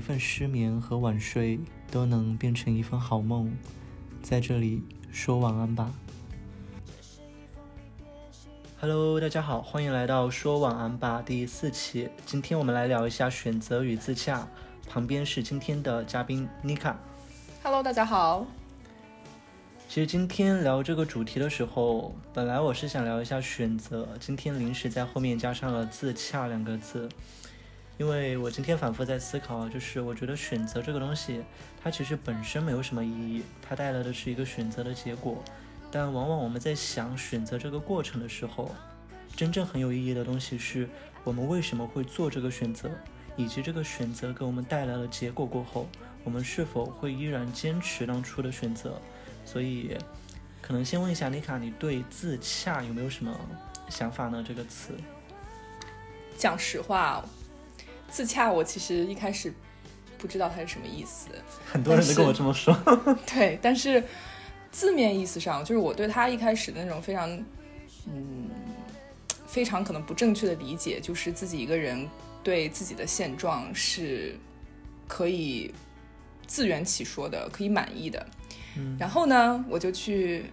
一份失眠和晚睡都能变成一份好梦，在这里说晚安吧。Hello，大家好，欢迎来到说晚安吧第四期。今天我们来聊一下选择与自洽。旁边是今天的嘉宾妮卡。Hello，大家好。其实今天聊这个主题的时候，本来我是想聊一下选择，今天临时在后面加上了自洽两个字。因为我今天反复在思考，就是我觉得选择这个东西，它其实本身没有什么意义，它带来的是一个选择的结果。但往往我们在想选择这个过程的时候，真正很有意义的东西是我们为什么会做这个选择，以及这个选择给我们带来了结果过后，我们是否会依然坚持当初的选择。所以，可能先问一下妮卡，你对自洽有没有什么想法呢？这个词，讲实话。自洽，我其实一开始不知道它是什么意思，很多人都跟我这么说。对，但是字面意思上，就是我对他一开始的那种非常，嗯，非常可能不正确的理解，就是自己一个人对自己的现状是可以自圆其说的，可以满意的。嗯，然后呢，我就去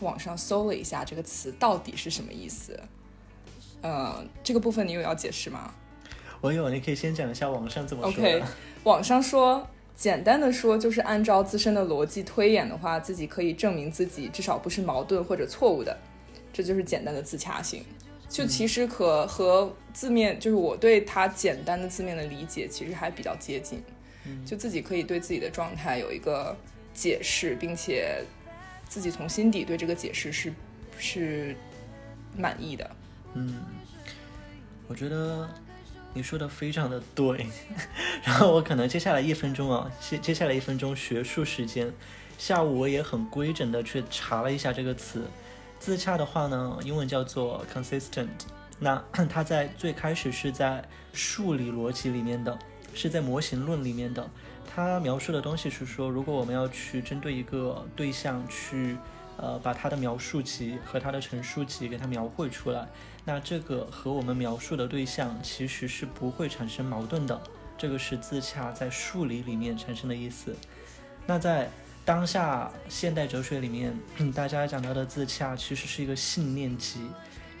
网上搜了一下这个词到底是什么意思。呃，这个部分你有要解释吗？我有，你可以先讲一下网上怎么说。OK，网上说，简单的说，就是按照自身的逻辑推演的话，自己可以证明自己至少不是矛盾或者错误的，这就是简单的自洽性。就其实可和字面，就是我对它简单的字面的理解，其实还比较接近。就自己可以对自己的状态有一个解释，并且自己从心底对这个解释是是满意的。嗯，我觉得。你说的非常的对，然后我可能接下来一分钟啊，接接下来一分钟学术时间，下午我也很规整的去查了一下这个词，自洽的话呢，英文叫做 consistent，那 它在最开始是在数理逻辑里面的，是在模型论里面的，它描述的东西是说，如果我们要去针对一个对象去。呃，把它的描述集和它的陈述集给它描绘出来，那这个和我们描述的对象其实是不会产生矛盾的。这个是自洽在数理里面产生的意思。那在当下现代哲学里面，大家讲到的自洽其实是一个信念集。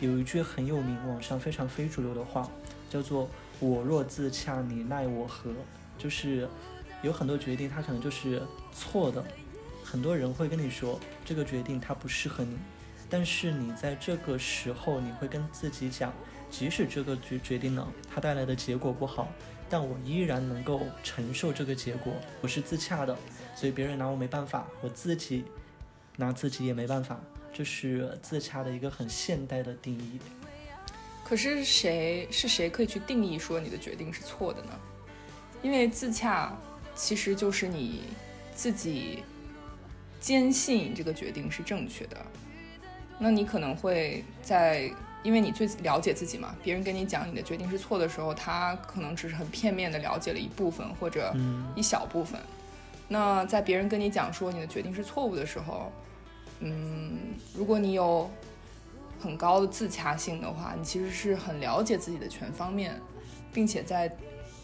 有一句很有名、网上非常非主流的话，叫做“我若自洽，你奈我何”，就是有很多决定它可能就是错的。很多人会跟你说这个决定它不适合你，但是你在这个时候你会跟自己讲，即使这个决决定呢它带来的结果不好，但我依然能够承受这个结果，我是自洽的，所以别人拿我没办法，我自己拿自己也没办法，这是自洽的一个很现代的定义。可是谁是谁可以去定义说你的决定是错的呢？因为自洽其实就是你自己。坚信这个决定是正确的，那你可能会在，因为你最了解自己嘛。别人跟你讲你的决定是错的时候，他可能只是很片面的了解了一部分或者一小部分。那在别人跟你讲说你的决定是错误的时候，嗯，如果你有很高的自洽性的话，你其实是很了解自己的全方面，并且在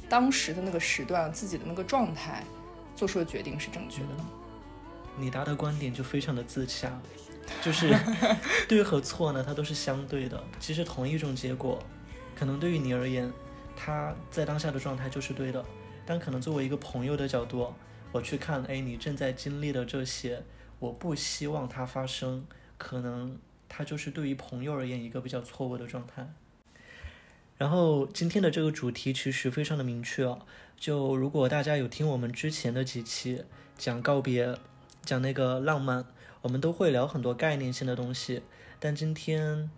当时的那个时段自己的那个状态做出的决定是正确的。你答的观点就非常的自洽，就是 对和错呢，它都是相对的。其实同一种结果，可能对于你而言，它在当下的状态就是对的，但可能作为一个朋友的角度，我去看，哎，你正在经历的这些，我不希望它发生，可能它就是对于朋友而言一个比较错误的状态。然后今天的这个主题其实非常的明确啊，就如果大家有听我们之前的几期讲告别。讲那个浪漫，我们都会聊很多概念性的东西，但今天，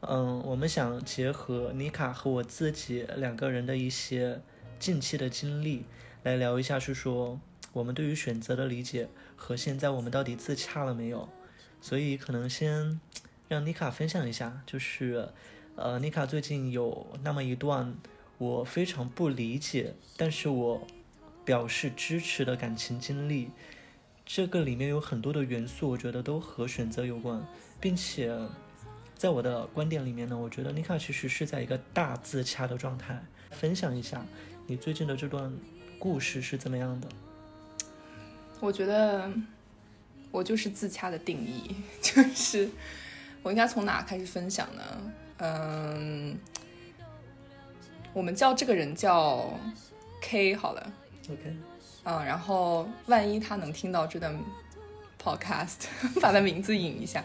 嗯，我们想结合妮卡和我自己两个人的一些近期的经历来聊一下，是说我们对于选择的理解和现在我们到底自洽了没有？所以可能先让妮卡分享一下，就是，呃，妮卡最近有那么一段我非常不理解，但是我表示支持的感情经历。这个里面有很多的元素，我觉得都和选择有关，并且在我的观点里面呢，我觉得妮卡其实是在一个大自洽的状态。分享一下你最近的这段故事是怎么样的？我觉得我就是自洽的定义，就是我应该从哪开始分享呢？嗯，我们叫这个人叫 K 好了，OK，嗯，然后万一他能听到这段 Podcast，把他名字引一下，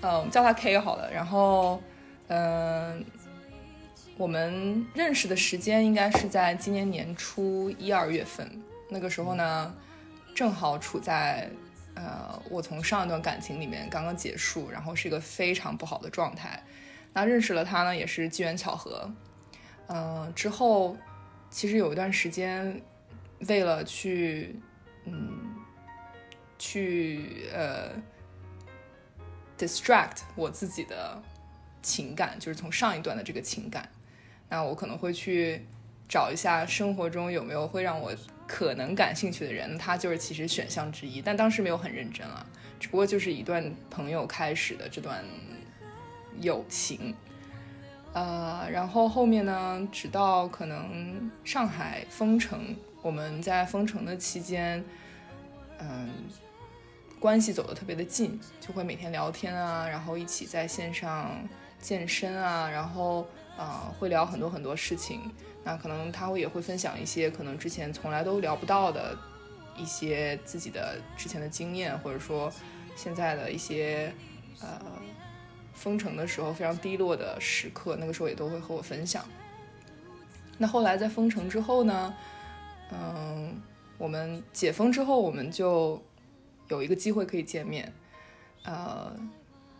呃，我们叫他 K 好了，然后嗯。我们认识的时间应该是在今年年初一二月份，那个时候呢，正好处在，呃，我从上一段感情里面刚刚结束，然后是一个非常不好的状态。那认识了他呢，也是机缘巧合。嗯，之后其实有一段时间，为了去，嗯，去呃，distract 我自己的情感，就是从上一段的这个情感。那我可能会去找一下生活中有没有会让我可能感兴趣的人，他就是其实选项之一，但当时没有很认真啊，只不过就是一段朋友开始的这段友情，呃，然后后面呢，直到可能上海封城，我们在封城的期间，嗯，关系走得特别的近，就会每天聊天啊，然后一起在线上健身啊，然后。啊，会聊很多很多事情，那可能他会也会分享一些可能之前从来都聊不到的一些自己的之前的经验，或者说现在的一些呃封城的时候非常低落的时刻，那个时候也都会和我分享。那后来在封城之后呢，嗯，我们解封之后，我们就有一个机会可以见面，呃，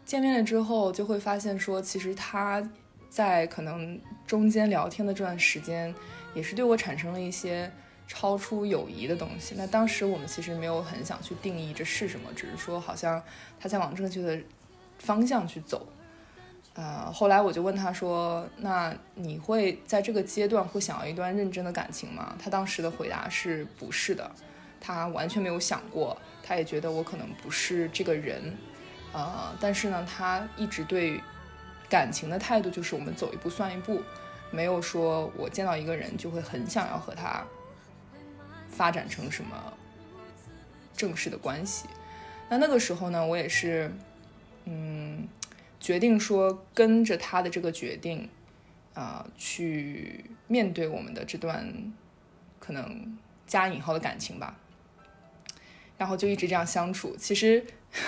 见面了之后就会发现说，其实他。在可能中间聊天的这段时间，也是对我产生了一些超出友谊的东西。那当时我们其实没有很想去定义这是什么，只是说好像他在往正确的方向去走。呃，后来我就问他说：“那你会在这个阶段会想要一段认真的感情吗？”他当时的回答是不是的，他完全没有想过，他也觉得我可能不是这个人。呃，但是呢，他一直对。感情的态度就是我们走一步算一步，没有说我见到一个人就会很想要和他发展成什么正式的关系。那那个时候呢，我也是，嗯，决定说跟着他的这个决定，啊，去面对我们的这段可能加引号的感情吧。然后就一直这样相处，其实。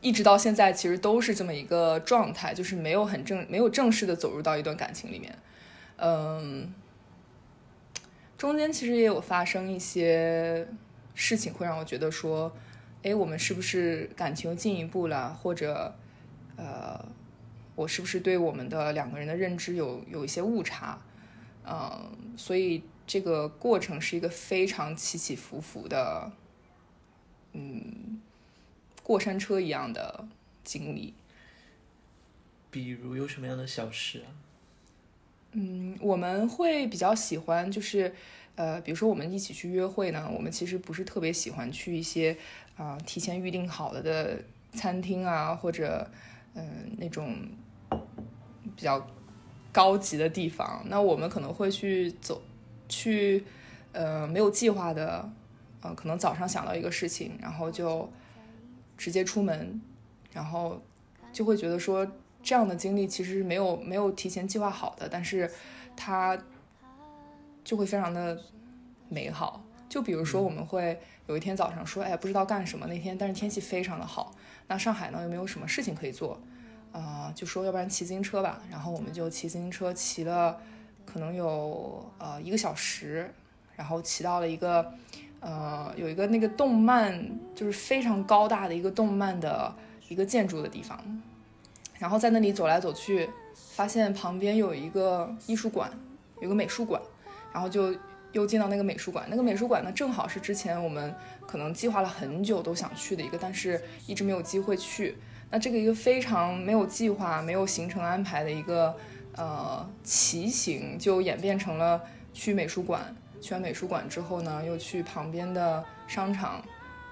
一直到现在，其实都是这么一个状态，就是没有很正，没有正式的走入到一段感情里面。嗯，中间其实也有发生一些事情，会让我觉得说，哎，我们是不是感情进一步了？或者，呃，我是不是对我们的两个人的认知有有一些误差？嗯，所以这个过程是一个非常起起伏伏的，嗯。过山车一样的经历，比如有什么样的小事啊？嗯，我们会比较喜欢，就是呃，比如说我们一起去约会呢，我们其实不是特别喜欢去一些啊提前预定好了的餐厅啊，或者嗯那种比较高级的地方。那我们可能会去走去呃没有计划的，呃，可能早上想到一个事情，然后就。直接出门，然后就会觉得说这样的经历其实是没有没有提前计划好的，但是它就会非常的美好。就比如说我们会有一天早上说，哎，不知道干什么那天，但是天气非常的好。那上海呢又没有什么事情可以做，啊，就说要不然骑自行车吧。然后我们就骑自行车骑了可能有呃一个小时，然后骑到了一个。呃，有一个那个动漫，就是非常高大的一个动漫的一个建筑的地方，然后在那里走来走去，发现旁边有一个艺术馆，有个美术馆，然后就又进到那个美术馆。那个美术馆呢，正好是之前我们可能计划了很久都想去的一个，但是一直没有机会去。那这个一个非常没有计划、没有行程安排的一个呃骑行，就演变成了去美术馆。去完美术馆之后呢，又去旁边的商场，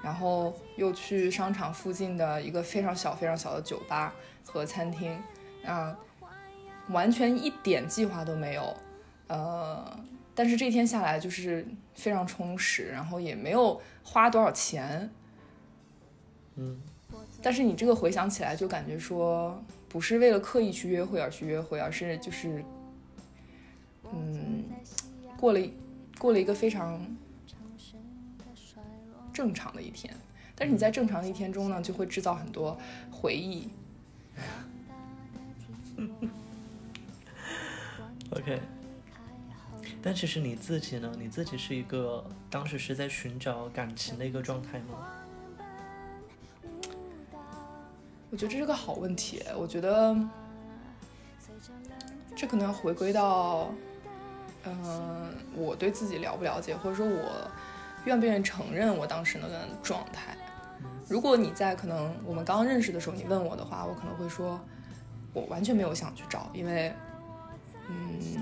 然后又去商场附近的一个非常小、非常小的酒吧和餐厅，啊，完全一点计划都没有，呃，但是这天下来就是非常充实，然后也没有花多少钱，嗯，但是你这个回想起来就感觉说，不是为了刻意去约会而去约会，而是就是，嗯，过了过了一个非常正常的一天。但是你在正常的一天中呢，就会制造很多回忆。OK，但其实你自己呢？你自己是一个当时是在寻找感情的一个状态吗？我觉得这是个好问题。我觉得这可能要回归到，嗯、我对自己了不了解，或者说我愿不愿意承认我当时那个状态。如果你在可能我们刚认识的时候，你问我的话，我可能会说，我完全没有想去找，因为，嗯，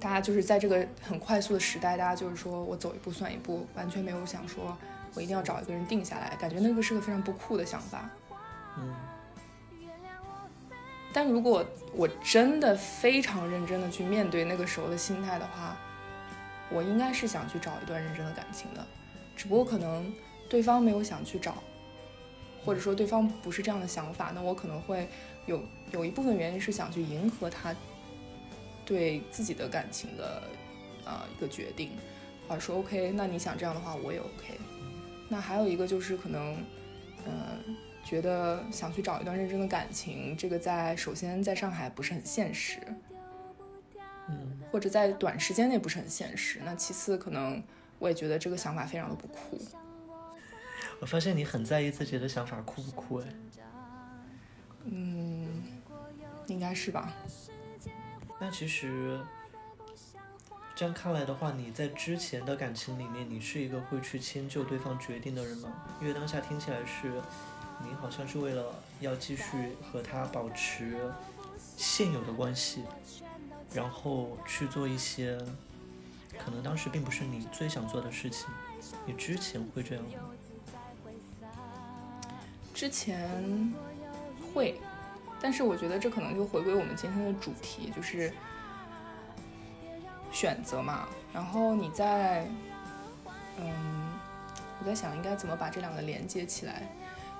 大家就是在这个很快速的时代，大家就是说我走一步算一步，完全没有想说我一定要找一个人定下来，感觉那个是个非常不酷的想法。嗯但如果我真的非常认真的去面对那个时候的心态的话，我应该是想去找一段认真的感情的，只不过可能对方没有想去找，或者说对方不是这样的想法，那我可能会有有一部分原因是想去迎合他对自己的感情的呃一个决定，啊说 OK，那你想这样的话我也 OK，那还有一个就是可能嗯、觉得想去找一段认真的感情，这个在首先在上海不是很现实，嗯或者在短时间内不是很现实。那其次，可能我也觉得这个想法非常的不酷。我发现你很在意自己的想法酷不酷哎。嗯，应该是吧？那其实这样看来的话，你在之前的感情里面，你是一个会去迁就对方决定的人吗？因为当下听起来是你好像是为了要继续和他保持现有的关系，然后去做一些可能当时并不是你最想做的事情。你之前会这样吗？之前会，但是我觉得这可能就回归我们今天的主题，就是选择嘛。然后你在，嗯，我在想应该怎么把这两个连接起来，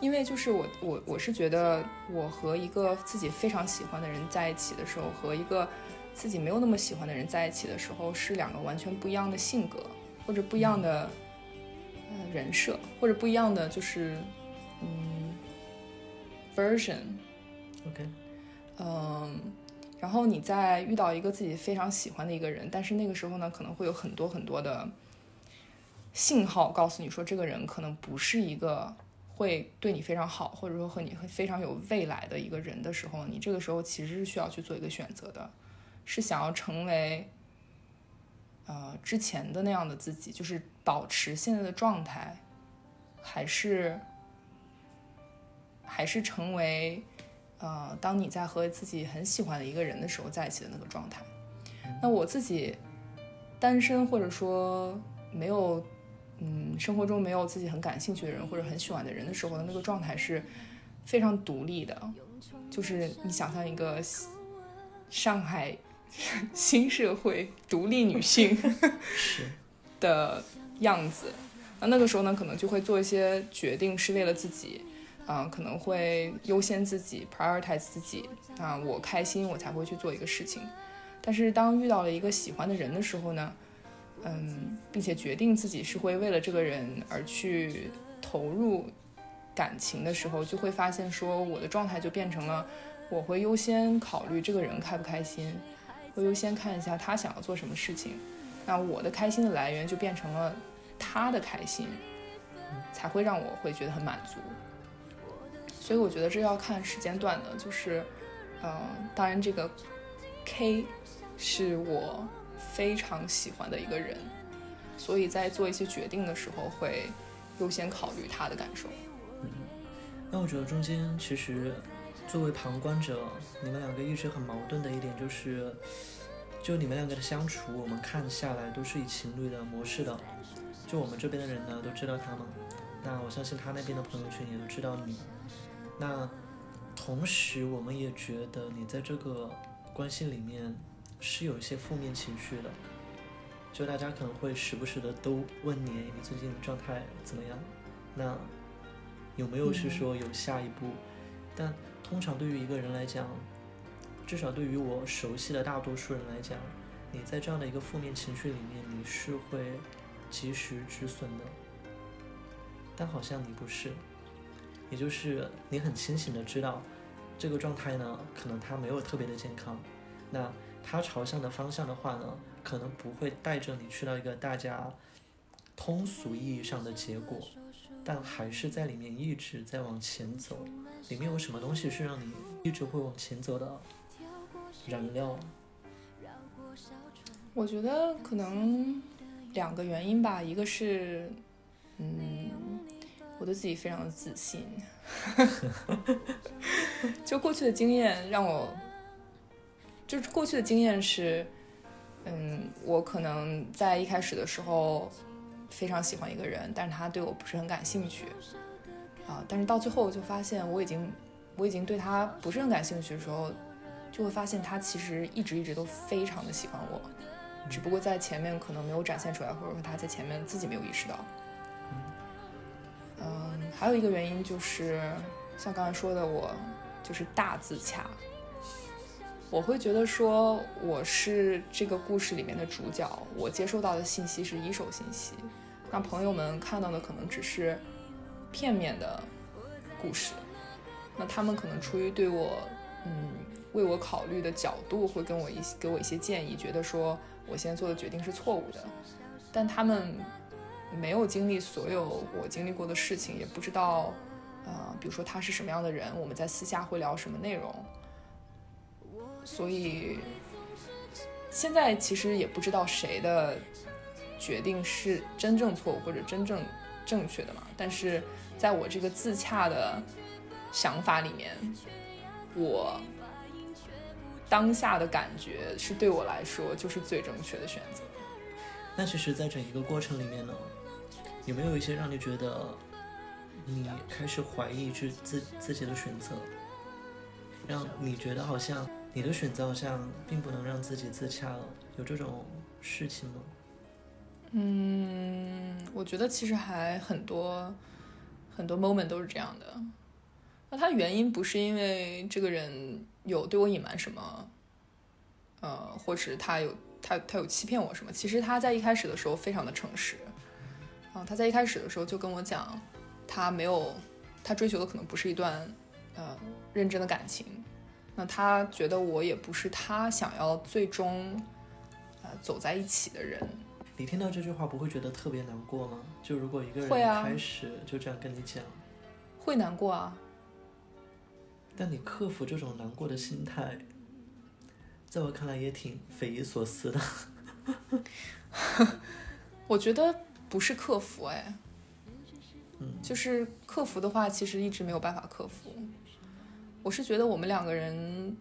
因为就是我我我是觉得我和一个自己非常喜欢的人在一起的时候，和一个自己没有那么喜欢的人在一起的时候，是两个完全不一样的性格，或者不一样的呃人设，或者不一样的就是嗯 version。OK，嗯，然后你在遇到一个自己非常喜欢的一个人，但是那个时候呢，可能会有很多很多的信号告诉你说，这个人可能不是一个会对你非常好，或者说和你会非常有未来的一个人的时候，你这个时候其实是需要去做一个选择的，是想要成为呃之前的那样的自己，就是保持现在的状态，还是还是成为。呃，当你在和自己很喜欢的一个人的时候在一起的那个状态。那我自己单身或者说没有，嗯，生活中没有自己很感兴趣的人或者很喜欢的人的时候的那个状态是非常独立的，就是你想象一个上海新社会独立女性 是，的样子。那那个时候呢，可能就会做一些决定，是为了自己。啊、可能会优先自己，prioritize 自己啊、我开心我才会去做一个事情。但是当遇到了一个喜欢的人的时候呢，嗯，并且决定自己是会为了这个人而去投入感情的时候，就会发现说我的状态就变成了，我会优先考虑这个人开不开心，会优先看一下他想要做什么事情。那我的开心的来源就变成了他的开心，才会让我会觉得很满足。所以我觉得这要看时间段的，就是，呃，当然这个 K 是我非常喜欢的一个人，所以在做一些决定的时候会优先考虑他的感受。嗯那我觉得中间其实作为旁观者，你们两个一直很矛盾的一点就是，就你们两个的相处，我们看下来都是以情侣的模式的。就我们这边的人呢都知道他嘛，那我相信他那边的朋友圈也都知道你。那同时，我们也觉得你在这个关系里面是有一些负面情绪的。就大家可能会时不时的都问你，你最近状态怎么样？那有没有是说有下一步？但通常对于一个人来讲，至少对于我熟悉的大多数人来讲，你在这样的一个负面情绪里面，你是会及时止损的。但好像你不是，也就是你很清醒的知道，这个状态呢，可能它没有特别的健康。那它朝向的方向的话呢，可能不会带着你去到一个大家通俗意义上的结果，但还是在里面一直在往前走。里面有什么东西是让你一直会往前走的燃料？我觉得可能两个原因吧，一个是，嗯，我对自己非常的自信，就过去的经验让我，就是过去的经验是，嗯，我可能在一开始的时候非常喜欢一个人，但是他对我不是很感兴趣。啊！但是到最后就发现，我已经，我已经对他不是很感兴趣的时候，就会发现他其实一直一直都非常的喜欢我，只不过在前面可能没有展现出来，或者说他在前面自己没有意识到。嗯，还有一个原因就是，像刚才说的，我就是大自洽，我会觉得说我是这个故事里面的主角，我接收到的信息是一手信息，那朋友们看到的可能只是。片面的故事，那他们可能出于对我，嗯，为我考虑的角度，会跟我一给我一些建议，觉得说我现在做的决定是错误的，但他们没有经历所有我经历过的事情，也不知道，呃，比如说他是什么样的人，我们在私下会聊什么内容，所以现在其实也不知道谁的决定是真正错误或者真正正确的嘛，但是。在我这个自洽的想法里面，我当下的感觉是对我来说就是最正确的选择。那其实，在整一个过程里面呢，有没有一些让你觉得你开始怀疑自自自己的选择，让你觉得好像你的选择好像并不能让自己自洽了？有这种事情吗？嗯，我觉得其实还很多。很多 moment 都是这样的，那他原因不是因为这个人有对我隐瞒什么，呃，或是他有他他有欺骗我什么？其实他在一开始的时候非常的诚实，啊，他在一开始的时候就跟我讲，他没有他追求的可能不是一段呃认真的感情，那他觉得我也不是他想要最终呃走在一起的人。你听到这句话不会觉得特别难过吗？就如果一个人开始就这样跟你讲，会难过啊。但你克服这种难过的心态，在我看来也挺匪夷所思的。我觉得不是克服，哎，嗯，就是克服的话，其实一直没有办法克服。我是觉得我们两个人。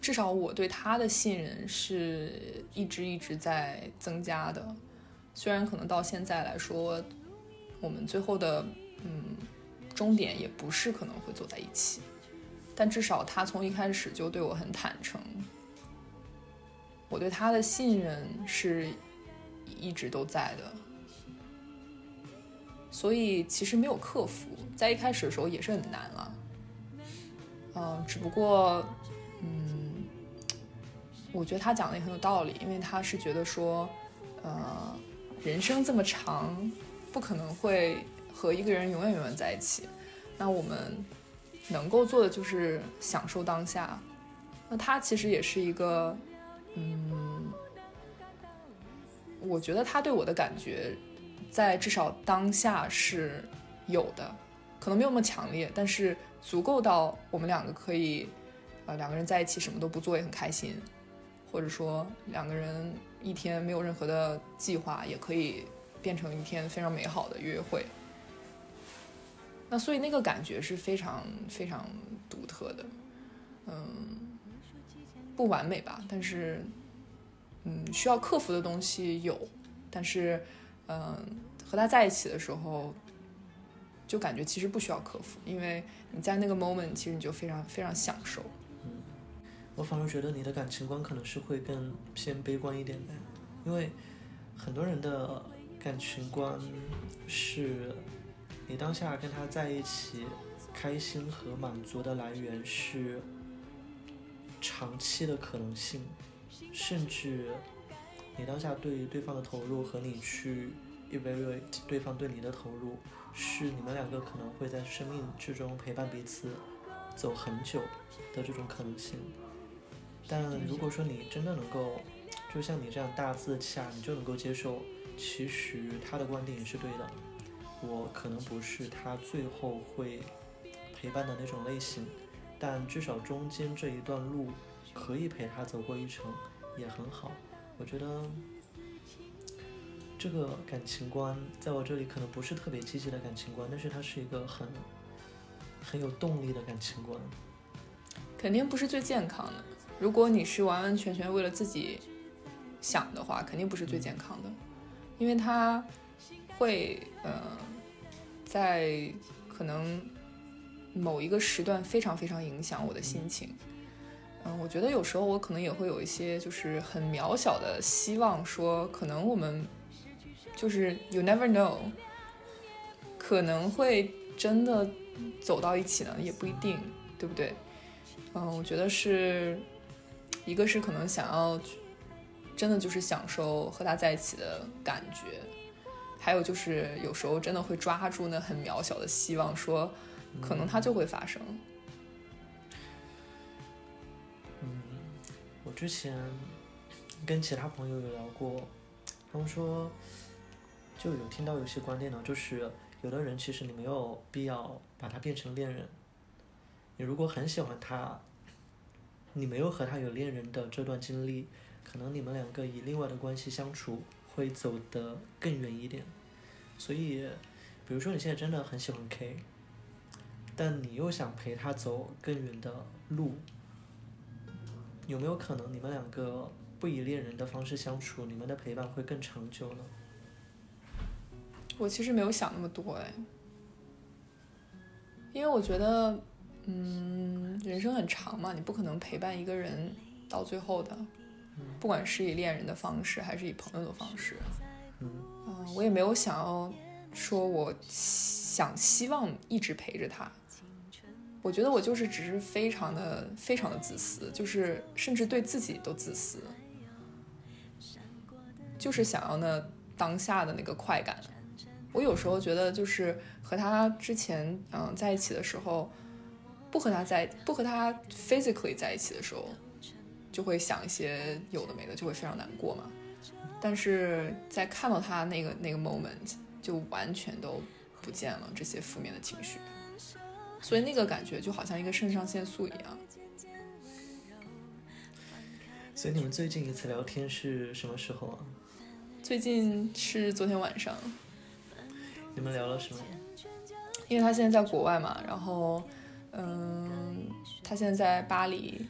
至少我对他的信任是一直一直在增加的，虽然可能到现在来说，我们最后的嗯终点也不是可能会走在一起，但至少他从一开始就对我很坦诚，我对他的信任是一直都在的，所以其实没有克服，在一开始的时候也是很难了，嗯，只不过嗯。我觉得他讲的也很有道理，因为他是觉得说，呃，人生这么长，不可能会和一个人永远永远在一起。那我们能够做的就是享受当下。那他其实也是一个，嗯，我觉得他对我的感觉，在至少当下是有的，可能没有那么强烈，但是足够到我们两个可以，呃，两个人在一起什么都不做也很开心。或者说两个人一天没有任何的计划，也可以变成一天非常美好的约会。那所以那个感觉是非常非常独特的，嗯，不完美吧？但是，嗯，需要克服的东西有，但是，嗯，和他在一起的时候，就感觉其实不需要克服，因为你在那个 moment，其实你就非常非常享受。嗯我反而觉得你的感情观可能是会更偏悲观一点的。因为很多人的感情观是，你当下跟他在一起，开心和满足的来源是长期的可能性，甚至你当下对对方的投入和你去 evaluate 对方对你的投入，是你们两个可能会在生命之中陪伴彼此走很久的这种可能性。但如果说你真的能够，就像你这样大自洽，你就能够接受，其实他的观点也是对的。我可能不是他最后会陪伴的那种类型，但至少中间这一段路可以陪他走过一程，也很好。我觉得这个感情观在我这里可能不是特别积极的感情观，但是它是一个很很有动力的感情观。肯定不是最健康的。如果你是完完全全为了自己想的话，肯定不是最健康的，因为他会呃在可能某一个时段非常非常影响我的心情。嗯，我觉得有时候我可能也会有一些就是很渺小的希望，说可能我们就是 you never know，可能会真的走到一起呢，也不一定，对不对？嗯，我觉得是。一个是可能想要，真的就是享受和他在一起的感觉，还有就是有时候真的会抓住那很渺小的希望，说可能它就会发生。之前跟其他朋友有聊过，他们说就有听到有些观点呢，就是有的人其实你没有必要把他变成恋人，你如果很喜欢他。你没有和他有恋人的这段经历，可能你们两个以另外的关系相处会走得更远一点。所以，比如说你现在真的很喜欢 K，但你又想陪他走更远的路，有没有可能你们两个不以恋人的方式相处，你们的陪伴会更长久呢？我其实没有想那么多哎，因为我觉得。嗯，人生很长嘛，你不可能陪伴一个人到最后的，不管是以恋人的方式还是以朋友的方式。嗯，我也没有想要说我想希望一直陪着他。我觉得我就是只是非常的非常的自私，就是甚至对自己都自私，就是想要那当下的那个快感。我有时候觉得，就是和他之前嗯在一起的时候。不和他在不和他 physically 在一起的时候，就会想一些有的没的，就会非常难过嘛。但是在看到他那个那个 moment，就完全都不见了这些负面的情绪，所以那个感觉就好像一个肾上腺素一样。所以你们最近一次聊天是什么时候啊？最近是昨天晚上。你们聊了什么？因为他现在在国外嘛，然后。嗯，他现在在巴黎。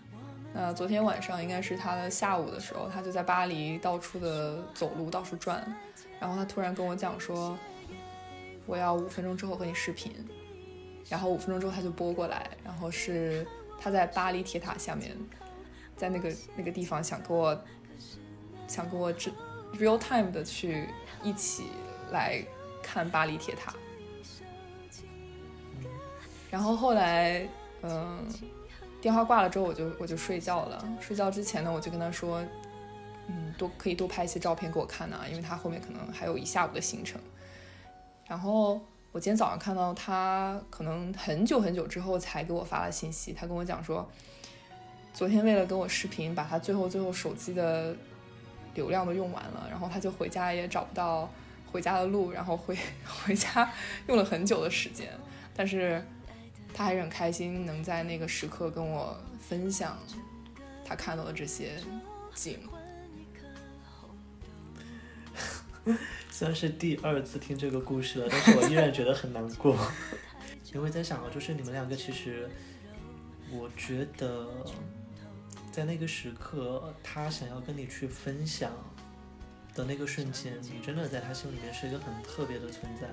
那昨天晚上应该是他的下午的时候，他就在巴黎到处的走路，到处转。然后他突然跟我讲说：“我要五分钟之后和你视频。”然后五分钟之后他就拨过来，然后是他在巴黎铁塔下面，在那个那个地方想跟我想跟我这 real time 的去一起来看巴黎铁塔。然后后来，嗯，电话挂了之后，我就我就睡觉了。睡觉之前呢，我就跟他说，嗯，多可以多拍一些照片给我看呢，因为他后面可能还有一下午的行程。然后我今天早上看到他，可能很久很久之后才给我发了信息。他跟我讲说，昨天为了跟我视频，把他最后最后手机的流量都用完了，然后他就回家也找不到回家的路，然后回 回家用了很久的时间，但是。他还是很开心，能在那个时刻跟我分享他看到的这些景。虽然是第二次听这个故事了，但是我依然觉得很难过，因为在想啊，就是你们两个其实，我觉得在那个时刻，他想要跟你去分享的那个瞬间，你真的在他心里面是一个很特别的存在。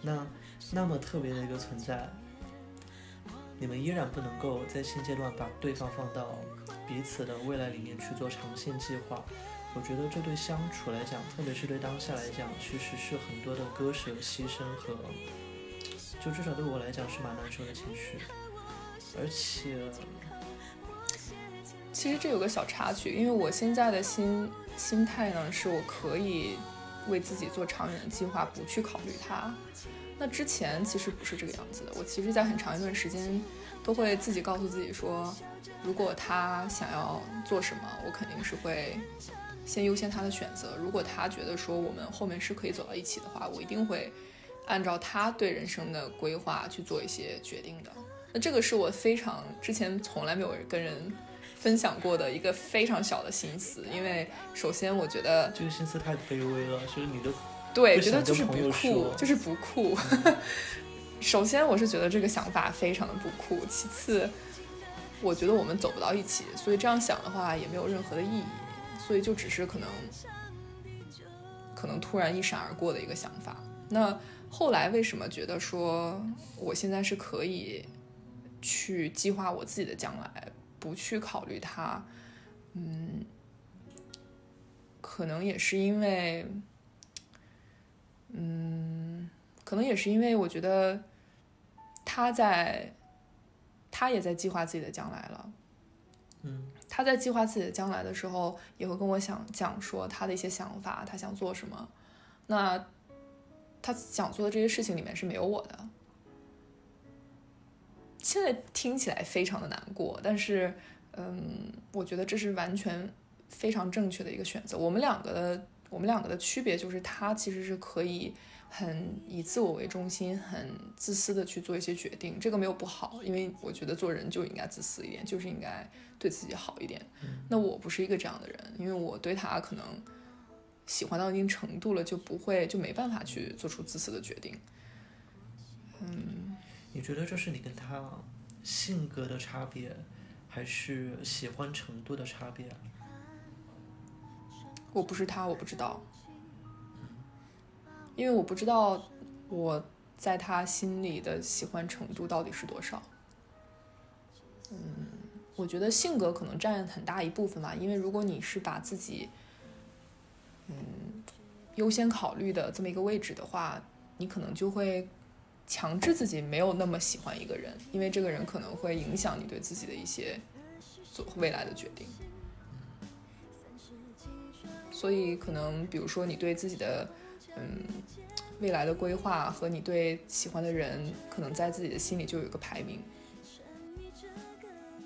那那么特别的一个存在。你们依然不能够在现阶段把对方放到彼此的未来里面去做长线计划，我觉得这对相处来讲，特别是对当下来讲，其实是很多的割舍、牺牲和，就至少对我来讲是蛮难受的情绪。而且，其实这有个小插曲，因为我现在的心心态呢，是我可以为自己做长远的计划，不去考虑他。那之前其实不是这个样子的，我其实，在很长一段时间都会自己告诉自己说，如果他想要做什么，我肯定是会。先优先他的选择，如果他觉得说我们后面是可以走到一起的话，我一定会按照他对人生的规划去做一些决定的。那这个是我非常之前从来没有跟人分享过的一个非常小的心思，因为首先我觉得这个心思太卑微了，就是你的对，觉得就是不酷，就是不酷。首先我是觉得这个想法非常的不酷，其次我觉得我们走不到一起，所以这样想的话也没有任何的意义。所以就只是可能，可能突然一闪而过的一个想法。那后来为什么觉得说我现在是可以去计划我自己的将来，不去考虑他？嗯，可能也是因为，嗯，可能也是因为我觉得他在，他也在计划自己的将来了。嗯。他在计划自己的将来的时候，也会跟我想讲说他的一些想法，他想做什么。那他想做的这些事情里面是没有我的。现在听起来非常的难过，但是，嗯，我觉得这是完全非常正确的一个选择。我们两个的，我们两个的区别就是，他其实是可以很以自我为中心、很自私的去做一些决定。这个没有不好，因为我觉得做人就应该自私一点，就是应该。对自己好一点，那我不是一个这样的人，因为我对他可能喜欢到一定程度了，就不会就没办法去做出自私的决定。嗯，你觉得这是你跟他性格的差别，还是喜欢程度的差别？我不是他，我不知道，因为我不知道我在他心里的喜欢程度到底是多少。嗯。我觉得性格可能占很大一部分吧，因为如果你是把自己，嗯，优先考虑的这么一个位置的话，你可能就会强制自己没有那么喜欢一个人，因为这个人可能会影响你对自己的一些做未来的决定。所以可能比如说你对自己的嗯未来的规划和你对喜欢的人，可能在自己的心里就有一个排名。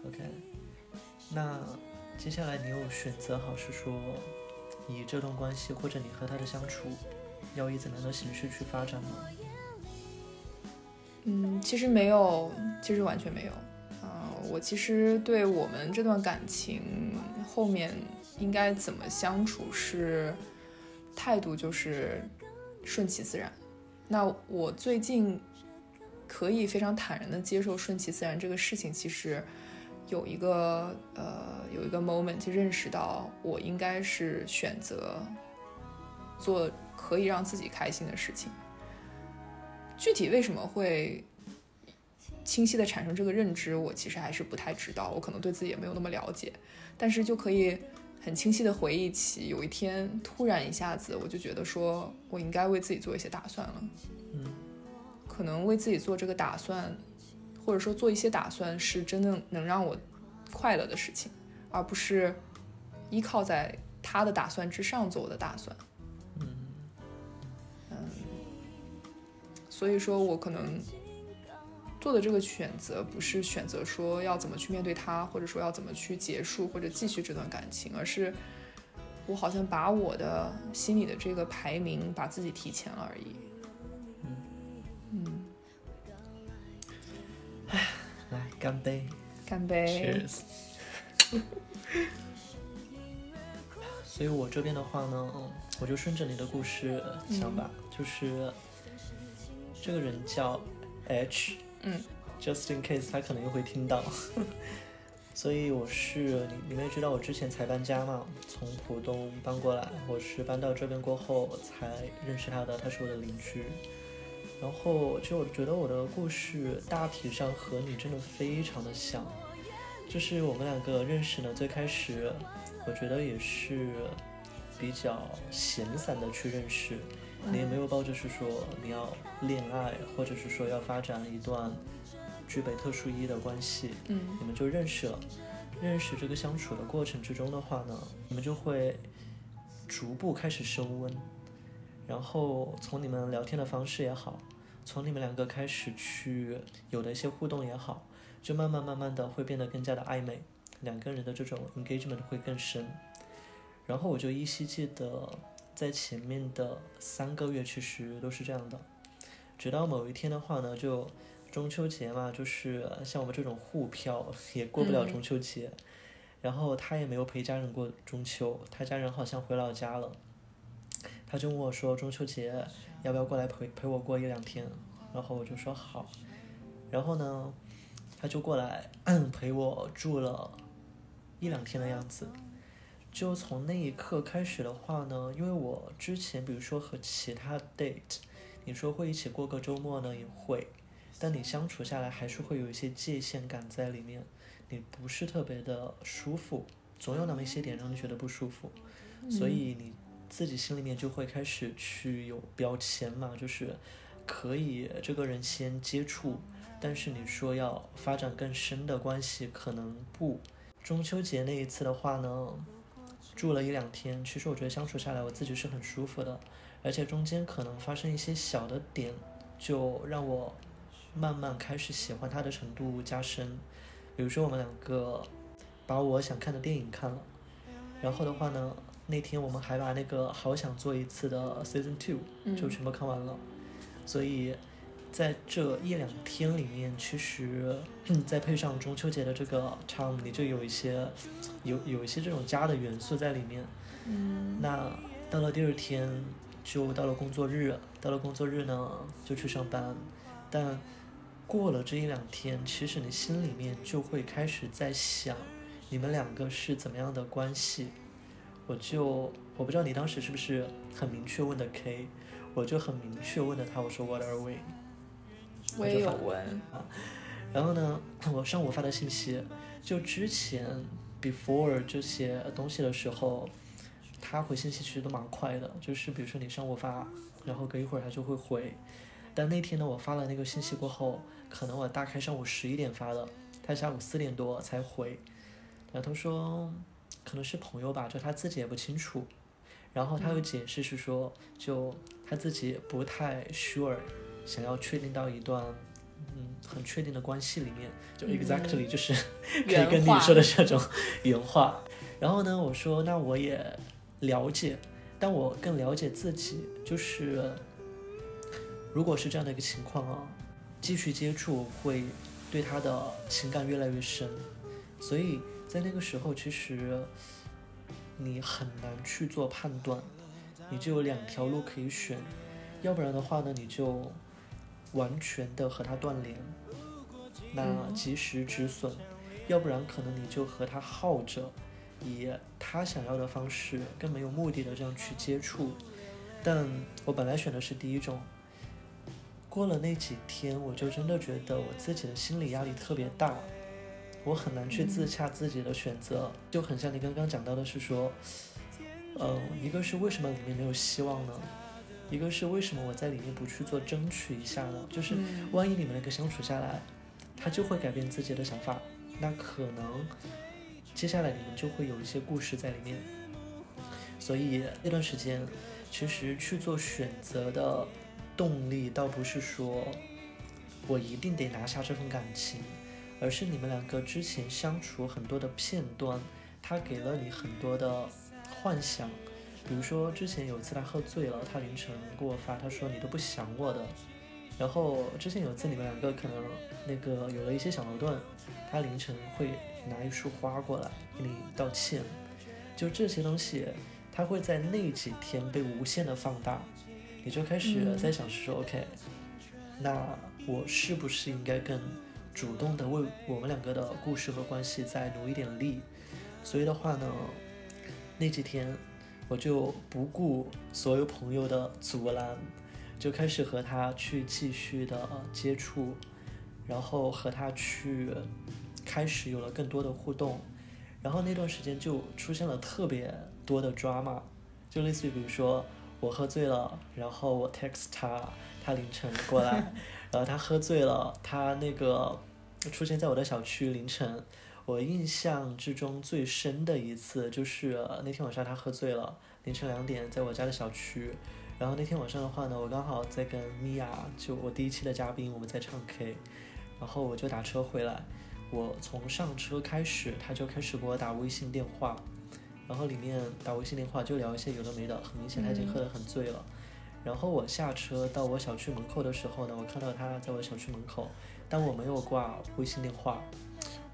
OK，那接下来你有选择好是说，以这段关系或者你和他的相处，要以怎样的形式去发展吗？嗯，其实没有，其实完全没有。啊，我其实对我们这段感情后面应该怎么相处是态度就是顺其自然。那我最近可以非常坦然的接受顺其自然这个事情，其实。有一个呃，有一个 moment 认识到，我应该是选择做可以让自己开心的事情。具体为什么会清晰的产生这个认知，我其实还是不太知道，我可能对自己也没有那么了解。但是就可以很清晰的回忆起，有一天突然一下子，我就觉得说我应该为自己做一些打算了。嗯，可能为自己做这个打算。或者说做一些打算是真的能让我快乐的事情，而不是依靠在他的打算之上做我的打算。嗯嗯，所以说我可能做的这个选择不是选择说要怎么去面对他，或者说要怎么去结束或者继续这段感情，而是我好像把我的心里的这个排名把自己提前了而已。嗯嗯。唉，来干杯！干杯！Cheers！所以，我这边的话呢，我就顺着你的故事讲吧。就是这个人叫 H，嗯，Just in case 他可能又会听到。所以我是你，你们也知道我之前才搬家嘛，从浦东搬过来。我是搬到这边过后才认识他的，他是我的邻居。然后，其实我觉得我的故事大体上和你真的非常的像，就是我们两个认识呢，最开始，我觉得也是比较闲散的去认识，你也没有抱着是说你要恋爱，或者是说要发展一段具备特殊意义的关系，嗯你们就认识了。认识这个相处的过程之中的话呢，你们就会逐步开始升温，然后从你们聊天的方式也好，从你们两个开始去有的一些互动也好，就慢慢慢慢的会变得更加的暧昧，两个人的这种 engagement 会更深。然后我就依稀记得，在前面的三个月其实都是这样的，直到某一天的话呢，就中秋节嘛，就是像我们这种沪漂也过不了中秋节，然后他也没有陪家人过中秋，他家人好像回老家了，他就问我说中秋节要不要过来陪陪我过一两天，然后我就说好，然后呢，他就过来 陪我住了一两天的样子。就从那一刻开始的话呢，因为我之前比如说和其他 date，你说会一起过个周末呢，也会，但你相处下来还是会有一些界限感在里面，你不是特别的舒服，总有那么一些点让你觉得不舒服，所以你自己心里面就会开始去有标签嘛，就是可以这个人先接触，但是你说要发展更深的关系，可能不。中秋节那一次的话呢，住了一两天，其实我觉得相处下来我自己是很舒服的，而且中间可能发生一些小的点，就让我慢慢开始喜欢他的程度加深。比如说我们两个把我想看的电影看了，然后的话呢，那天我们还把那个好想做一次的 season two 就全部看完了，所以。在这一两天里面，其实再配上中秋节的这个 time，你就有一些有有一些这种家的元素在里面。嗯那到了第二天，就到了工作日，到了工作日呢，就去上班。但过了这一两天，其实你心里面就会开始在想，你们两个是怎么样的关系。我就我不知道你当时是不是很明确问的 K，我就很明确问的他，我说 What are we？我也有问，然后呢，我上午发的信息，就之前 before 这些东西的时候，他回信息其实都蛮快的，就是比如说你上午发，然后隔一会儿他就会回。但那天呢，我发了那个信息过后，可能我大概上午十一点发的，他下午四点多才回。然后他说，可能是朋友吧，就他自己也不清楚。然后他又解释是说，就他自己不太 sure。想要确定到一段嗯很确定的关系里面，就 exactly 就是 可以跟你说的这种 原话。然后呢，我说那我也了解，但我更了解自己，就是如果是这样的一个情况啊，继续接触会对他的情感越来越深，所以在那个时候其实你很难去做判断，你就有两条路可以选，要不然的话呢，你就。完全的和他断联，那及时止损，要不然可能你就和他耗着，以他想要的方式，更没有目的的这样去接触。但我本来选的是第一种，过了那几天，我就真的觉得我自己的心理压力特别大，我很难去自洽自己的选择，就很像你刚刚讲到的是说，嗯，一个是为什么里面没有希望呢？一个是为什么我在里面不去做争取一下呢？就是万一你们两个相处下来，他就会改变自己的想法，那可能接下来你们就会有一些故事在里面。所以那段时间，其实去做选择的动力倒不是说我一定得拿下这份感情，而是你们两个之前相处很多的片段，他给了你很多的幻想。比如说，之前有一次他喝醉了，他凌晨给我发，他说你都不想我的。然后之前有一次你们两个可能那个有了一些小矛盾，他凌晨会拿一束花过来给你道歉。就这些东西，他会在那几天被无限的放大，你就开始在想说，OK，那我是不是应该更主动的为我们两个的故事和关系再努一点力？所以的话呢，那几天。我就不顾所有朋友的阻拦，就开始和他去继续的接触，然后和他去开始有了更多的互动，然后那段时间就出现了特别多的 drama，就类似于比如说我喝醉了，然后我 text 他，他凌晨过来，然后他喝醉了，他那个出现在我的小区凌晨。我印象之中最深的一次就是那天晚上他喝醉了，凌晨两点在我家的小区。然后那天晚上的话呢，我刚好在跟米娅，就我第一期的嘉宾，我们在唱 K，然后我就打车回来。我从上车开始，他就开始给我打微信电话，然后里面打微信电话就聊一些有的没的，很明显他已经喝得很醉了。然后我下车到我小区门口的时候呢，我看到他在我小区门口，但我没有挂微信电话。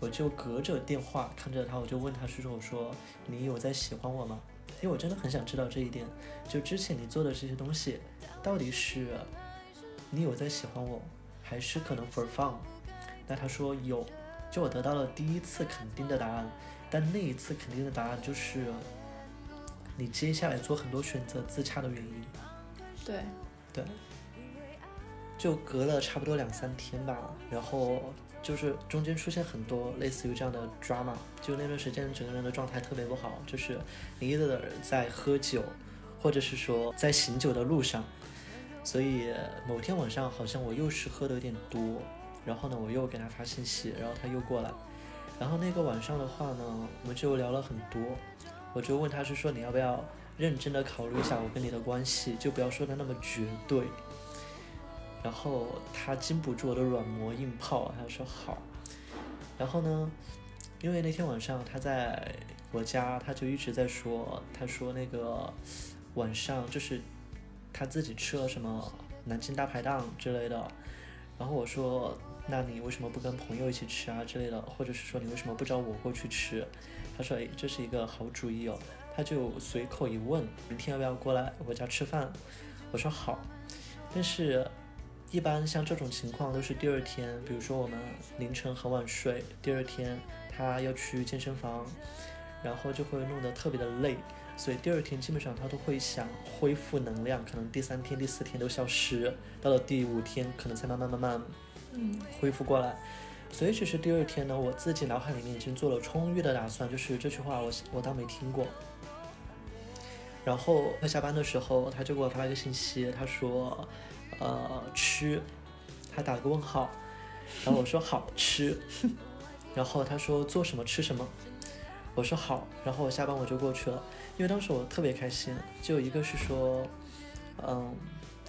我就隔着电话看着他，我就问他叔叔：“我说你有在喜欢我吗？因为我真的很想知道这一点。就之前你做的这些东西，到底是你有在喜欢我，还是可能 for fun？” 那他说有，就我得到了第一次肯定的答案。但那一次肯定的答案就是你接下来做很多选择自洽的原因。对对，就隔了差不多两三天吧，然后。就是中间出现很多类似于这样的 drama，就那段时间整个人的状态特别不好，就是你一直在喝酒，或者是说在醒酒的路上，所以某天晚上好像我又是喝的有点多，然后呢我又给他发信息，然后他又过来，然后那个晚上的话呢，我们就聊了很多，我就问他是说你要不要认真的考虑一下我跟你的关系，就不要说的那么绝对。然后他经不住我的软磨硬泡，他说好。然后呢，因为那天晚上他在我家，他就一直在说，他说那个晚上就是他自己吃了什么南京大排档之类的。然后我说，那你为什么不跟朋友一起吃啊之类的？或者是说你为什么不找我过去吃？他说，哎，这是一个好主意哦。他就随口一问，明天要不要过来我家吃饭？我说好，但是。一般像这种情况都是第二天，比如说我们凌晨很晚睡，第二天他要去健身房，然后就会弄得特别的累，所以第二天基本上他都会想恢复能量，可能第三天、第四天都消失，到了第五天可能才慢慢慢慢，嗯，恢复过来。所以其实第二天呢，我自己脑海里面已经做了充裕的打算，就是这句话我我倒没听过。然后快下班的时候，他就给我发了一个信息，他说。呃，吃，他打了个问号，然后我说好吃，然后他说做什么吃什么，我说好，然后我下班我就过去了，因为当时我特别开心，就一个是说，嗯，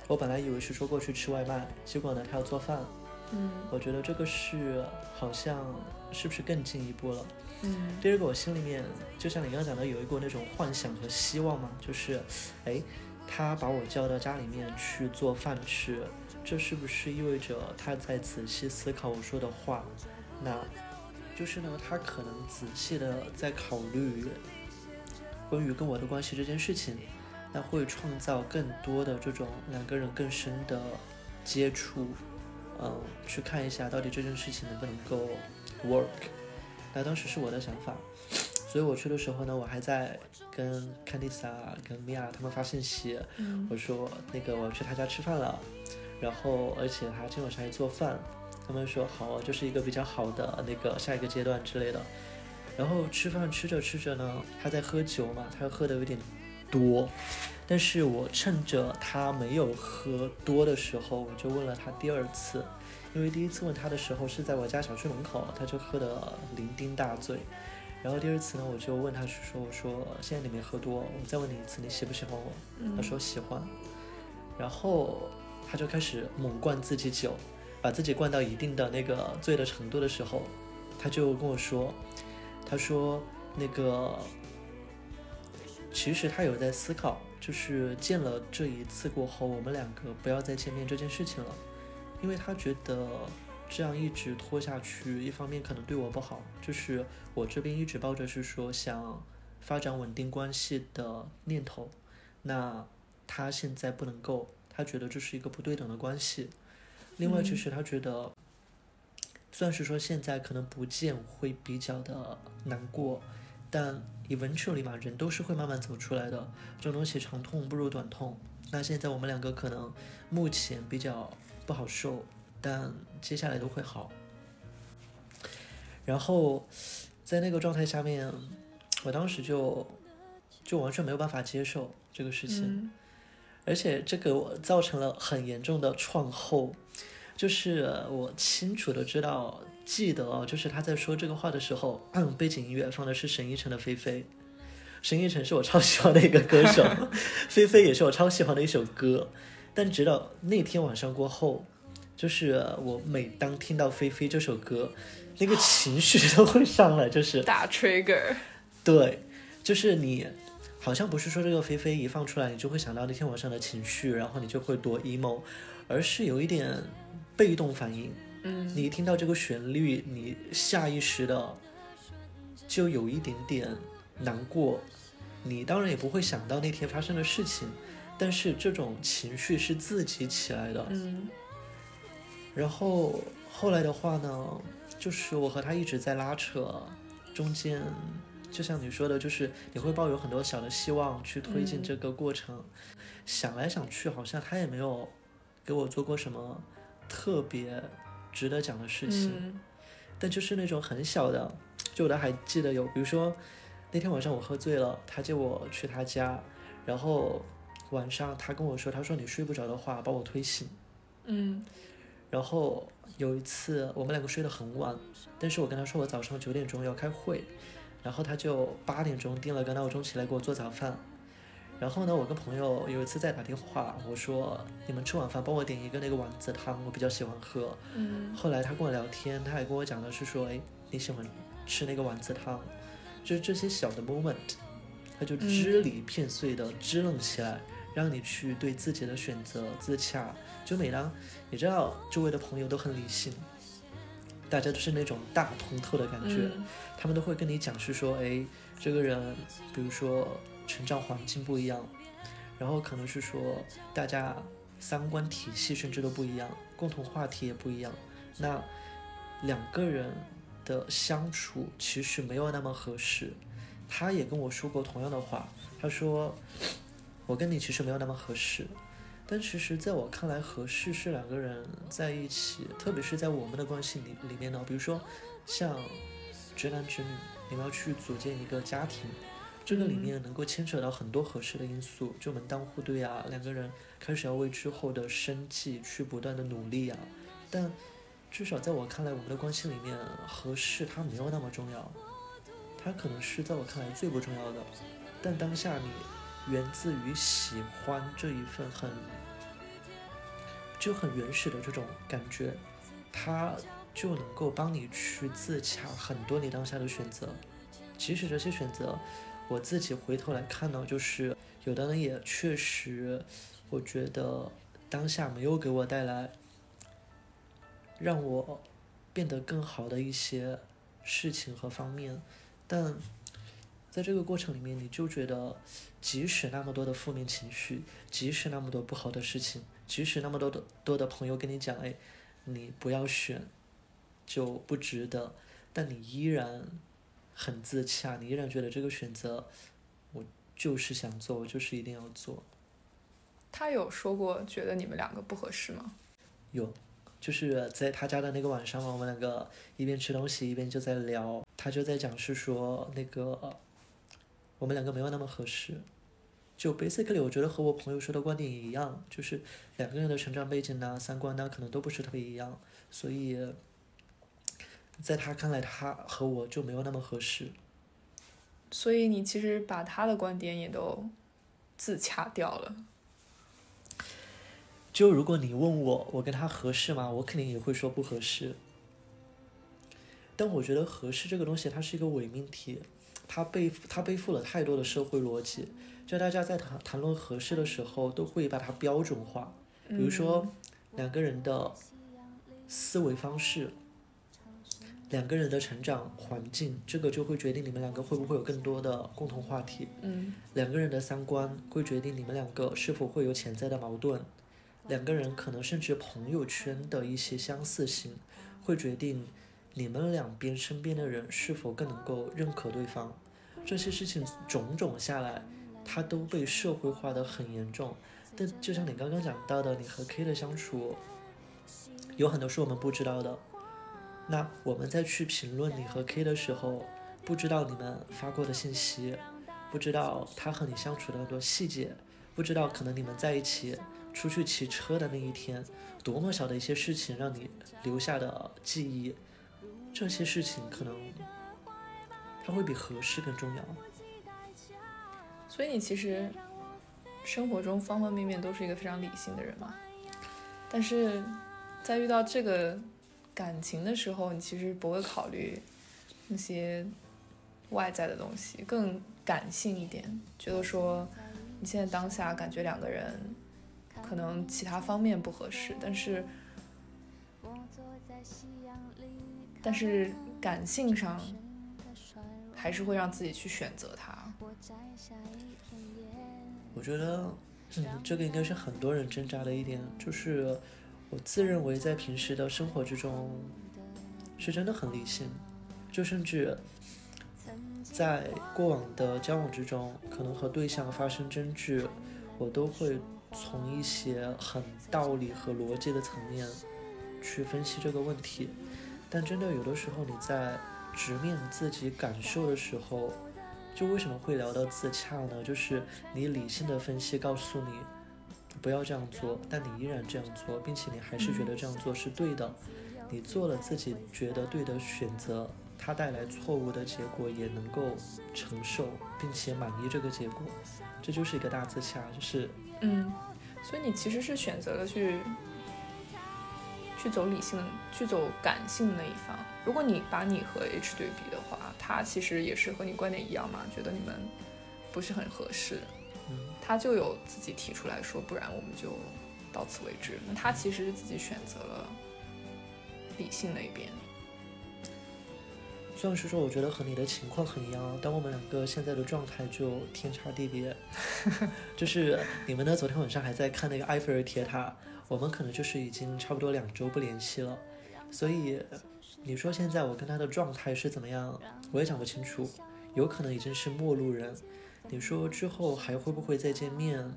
我本来以为是说过去吃外卖，结果呢他要做饭，嗯，我觉得这个是好像是不是更进一步了，嗯，第二个我心里面就像你刚刚讲的有一股那种幻想和希望嘛，就是，哎。他把我叫到家里面去做饭吃，这是不是意味着他在仔细思考我说的话？那，就是呢，他可能仔细的在考虑关于跟我的关系这件事情，那会创造更多的这种两个人更深的接触，嗯，去看一下到底这件事情能不能够 work。那当时是我的想法。所以我去的时候呢，我还在跟 Candice 啊、跟 Mia 他们发信息，我说那个我要去他家吃饭了，然后而且他今天晚上还做饭，他们说好，就是一个比较好的那个下一个阶段之类的。然后吃饭吃着吃着呢，他在喝酒嘛，他喝的有点多，但是我趁着他没有喝多的时候，我就问了他第二次，因为第一次问他的时候是在我家小区门口，他就喝得酩酊大醉。然后第二次呢，我就问他是说，我说现在你没喝多，我再问你一次，你喜不喜欢我？他说喜欢。然后他就开始猛灌自己酒，把自己灌到一定的那个醉的程度的时候，他就跟我说，他说那个其实他有在思考，就是见了这一次过后，我们两个不要再见面这件事情了，因为他觉得。这样一直拖下去，一方面可能对我不好，就是我这边一直抱着是说想发展稳定关系的念头，那他现在不能够，他觉得这是一个不对等的关系。另外，就是他觉得，算是说现在可能不见会比较的难过，但 eventually 嘛，人都是会慢慢走出来的。这种东西长痛不如短痛。那现在我们两个可能目前比较不好受。但接下来都会好。然后，在那个状态下面，我当时就就完全没有办法接受这个事情，嗯。而且这给我造成了很严重的创后，就是我清楚的知道记得哦，就是他在说这个话的时候，嗯，背景音乐放的是沈依晨的《菲菲》，沈依晨是我超喜欢的一个歌手，菲菲也是我超喜欢的一首歌，但直到那天晚上过后，就是我每当听到《菲菲》这首歌，那个情绪 都会上来，就是大 trigger，对，就是你好像不是说这个菲菲一放出来，你就会想到那天晚上的情绪，然后你就会多 emo，而是有一点被动反应。嗯你一听到这个旋律，你下意识的就有一点点难过。你当然也不会想到那天发生的事情，但是这种情绪是自己起来的。嗯然后后来的话呢，就是我和他一直在拉扯，中间就像你说的，就是你会抱有很多小的希望去推进嗯这个过程。想来想去，好像他也没有给我做过什么特别值得讲的事情，嗯但就是那种很小的，就我都还记得有，比如说那天晚上我喝醉了，他接我去他家，然后晚上他跟我说，他说你睡不着的话，把我推醒。嗯然后有一次我们两个睡得很晚，但是我跟他说我早上九点钟要开会，然后他就八点钟定了个闹钟起来给我做早饭。然后呢，我跟朋友有一次在打电话，我说你们吃晚饭帮我点一个那个丸子汤，我比较喜欢喝。嗯后来他跟我聊天，他还跟我讲的是说，哎，你喜欢吃那个丸子汤，就是这些小的 moment，他就支离片碎的支棱起来，让你去对自己的选择自洽。就每当你知道周围的朋友都很理性，大家都是那种大通透的感觉，嗯他们都会跟你讲是说，哎，这个人，比如说成长环境不一样，然后可能是说大家三观体系甚至都不一样，共同话题也不一样，那两个人的相处其实没有那么合适。他也跟我说过同样的话，他说我跟你其实没有那么合适。但其实，在我看来，合适是两个人在一起，特别是在我们的关系里里面呢，比如说像直男直女，你们要去组建一个家庭，这个里面能够牵扯到很多合适的因素，就门当户对啊，两个人开始要为之后的生计去不断的努力啊。但至少在我看来，我们的关系里面，合适它没有那么重要，它可能是在我看来最不重要的。但当下你源自于喜欢这一份很就很原始的这种感觉，它就能够帮你去自洽很多你当下的选择。即使这些选择，我自己回头来看呢，就是有的人也确实，我觉得当下没有给我带来让我变得更好的一些事情和方面，但在这个过程里面，你就觉得，即使那么多的负面情绪，即使那么多不好的事情，即使那么多的多的朋友跟你讲，哎，你不要选，就不值得，但你依然很自洽，你依然觉得这个选择，我就是想做，我就是一定要做。他有说过觉得你们两个不合适吗？有，就是在他家的那个晚上嘛，我们两个一边吃东西一边就在聊，他就在讲是说那个我们两个没有那么合适。就 basically，我觉得和我朋友说的观点也一样，就是两个人的成长背景呐、三观呐，可能都不是特别一样，所以在他看来，他和我就没有那么合适。所以你其实把他的观点也都自洽掉了。就如果你问我，我跟他合适吗？我肯定也会说不合适。但我觉得合适这个东西，它是一个伪命题，它背他背负了太多的社会逻辑。就大家在谈谈论合适的时候，都会把它标准化，比如说两个人的思维方式，两个人的成长环境，这个就会决定你们两个会不会有更多的共同话题。嗯两个人的三观会决定你们两个是否会有潜在的矛盾，两个人可能甚至朋友圈的一些相似性，会决定你们两边身边的人是否更能够认可对方。这些事情种种下来，它都被社会化的很严重。但就像你刚刚讲到的，你和 K 的相处，有很多是我们不知道的。那我们在去评论你和 K 的时候，不知道你们发过的信息，不知道他和你相处的很多细节，不知道可能你们在一起出去骑车的那一天，多么小的一些事情让你留下的记忆，这些事情可能它会比合适更重要。所以你其实生活中方方面面都是一个非常理性的人嘛，但是在遇到这个感情的时候，你其实不会考虑那些外在的东西，更。感性一点，觉得说你现在当下感觉两个人可能其他方面不合适，但是但是感性上还是会让自己去选择他。我觉得，嗯，这个应该是很多人挣扎的一点，就是我自认为在平时的生活之中是真的很理性，就甚至。在过往的交往之中，可能和对象发生争执，我都会从一些很道理和逻辑的层面去分析这个问题。但真的有的时候，你在直面自己感受的时候，就为什么会聊到自洽呢？就是你理性的分析告诉你不要这样做，但你依然这样做，并且你还是觉得这样做是对的，你做了自己觉得对的选择。它带来错误的结果也能够承受，并且满意这个结果，这就是一个大自洽，就是嗯，所以你其实是选择了去去走理性，去走感性那一方。如果你把你和 H 对比的话，他其实也是和你观点一样嘛，觉得你们不是很合适，嗯，他就有自己提出来说，不然我们就到此为止。那他其实是自己选择了理性那一边。虽然是说，我觉得和你的情况很一样，但我们两个现在的状态就天差地别。就是你们呢，昨天晚上还在看那个埃菲尔铁塔，我们可能就是已经差不多两周不联系了。所以你说现在我跟他的状态是怎么样，我也讲不清楚，有可能已经是陌路人。你说之后还会不会再见面，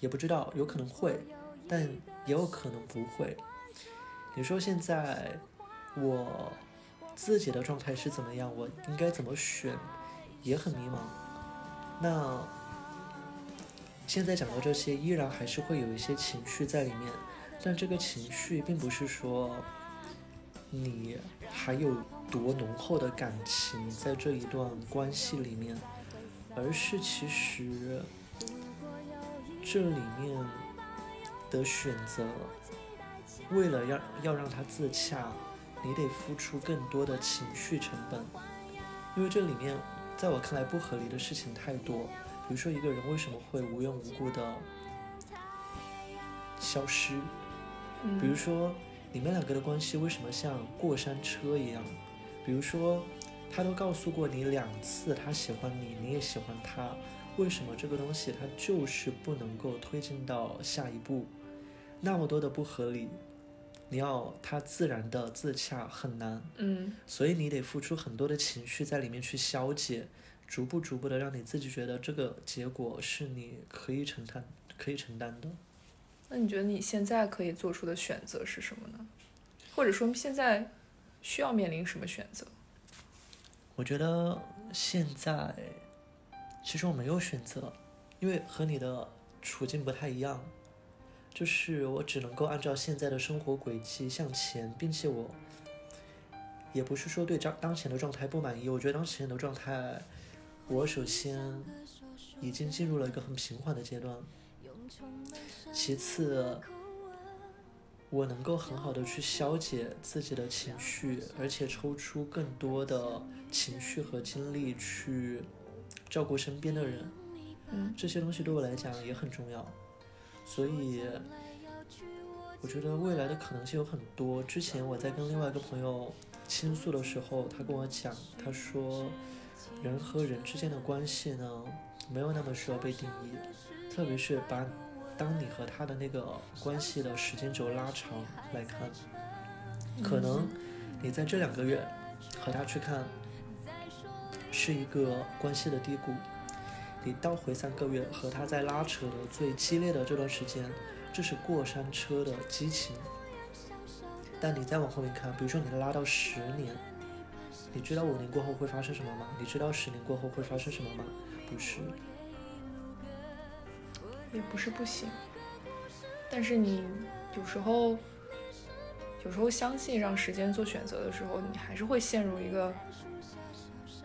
也不知道，有可能会，但也有可能不会。你说现在我。自己的状态是怎么样？我应该怎么选，也很迷茫。那现在讲到这些，依然还是会有一些情绪在里面，但这个情绪并不是说你还有多浓厚的感情在这一段关系里面，而是其实这里面的选择，为了要要让他自洽。你得付出更多的情绪成本，因为这里面在我看来不合理的事情太多。比如说一个人为什么会无缘无故的消失？比如说你们两个的关系为什么像过山车一样？比如说他都告诉过你两次他喜欢你，你也喜欢他，为什么这个东西他就是不能够推进到下一步？那么多的不合理。你要他自然的自洽很难，嗯，所以你得付出很多的情绪在里面去消解，逐步逐步的让你自己觉得这个结果是你可以承担、可以承担的。那你觉得你现在可以做出的选择是什么呢？或者说现在需要面临什么选择？我觉得现在其实我没有选择，因为和你的处境不太一样。就是我只能够按照现在的生活轨迹向前，并且我也不是说对当当前的状态不满意。我觉得当前的状态，我首先已经进入了一个很平缓的阶段，其次，我能够很好的去消解自己的情绪，而且抽出更多的情绪和精力去照顾身边的人。嗯，这些东西对我来讲也很重要。所以，我觉得未来的可能性有很多。之前我在跟另外一个朋友倾诉的时候，他跟我讲，他说，人和人之间的关系呢，没有那么需要被定义。特别是把当你和他的那个关系的时间轴拉长来看，可能你在这两个月和他去看，是一个关系的低谷。你倒回三个月，和他在拉扯的最激烈的这段时间，这是过山车的激情。但你再往后面看，比如说你拉到十年，你知道五年过后会发生什么吗？你知道十年过后会发生什么吗？不是，也不是不行，但是你有时候，有时候相信让时间做选择的时候，你还是会陷入一个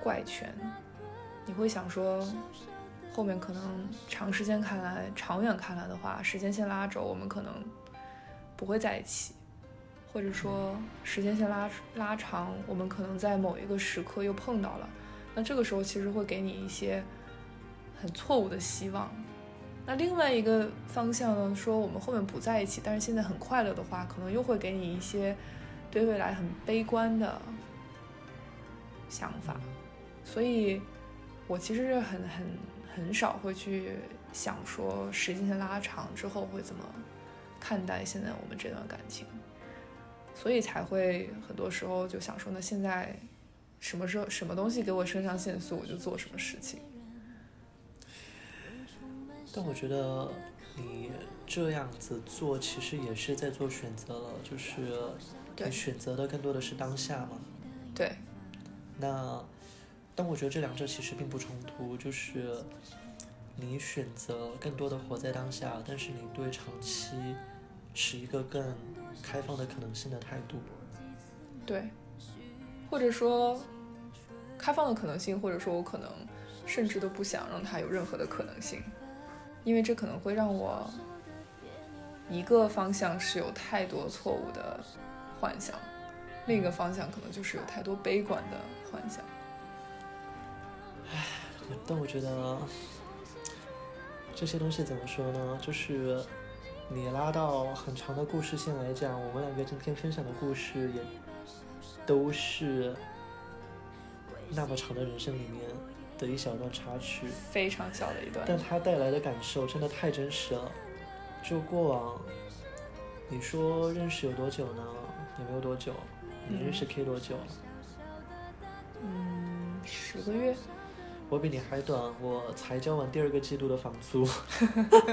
怪圈。你会想说，后面可能长时间看来、长远看来的话，时间线拉轴，我们可能不会在一起，或者说时间线拉拉长，我们可能在某一个时刻又碰到了。那这个时候其实会给你一些很错误的希望。那另外一个方向呢，说我们后面不在一起，但是现在很快乐的话，可能又会给你一些对未来很悲观的想法。所以，我其实是很很很少会去想说时间线拉长之后会怎么看待现在我们这段感情，所以才会很多时候就想说，那现在什么时候什么东西给我肾上腺素，我就做什么事情。但我觉得你这样子做，其实也是在做选择了，就是你选择的更多的是当下嘛。对，那，但我觉得这两者其实并不冲突，就是你选择更多的活在当下，但是你对长期持一个更开放的可能性的态度。对，或者说开放的可能性，或者说我可能甚至都不想让它有任何的可能性，因为这可能会让我一个方向是有太多错误的幻想，另一个方向可能就是有太多悲观的幻想。唉但我觉得这些东西怎么说呢？就是你拉到很长的故事线来讲，我们两个今天分享的故事也都是那么长的人生里面的一小段插曲，非常小的一段，但它带来的感受真的太真实了。就过往，你说认识有多久呢？也没有多久。你认识 K 多久？嗯，十个月，我比你还短，我才交完第二个季度的房租，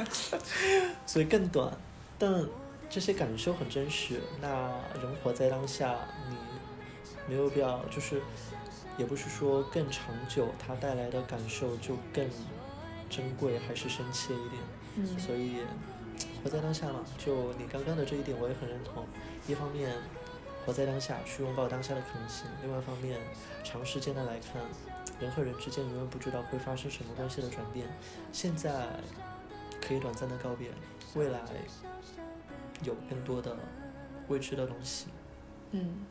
所以更短。但这些感受很真实。那人活在当下，你没有必要，就是也不是说更长久，它带来的感受就更珍贵还是深切一点。嗯所以活在当下嘛，就你刚刚的这一点我也很认同。一方面活在当下，去拥抱当下的可能性；另外一方面，长时间的来看，人和人之间永远不知道会发生什么关系的转变。现在可以短暂的告别，未来有更多的未知的东西。嗯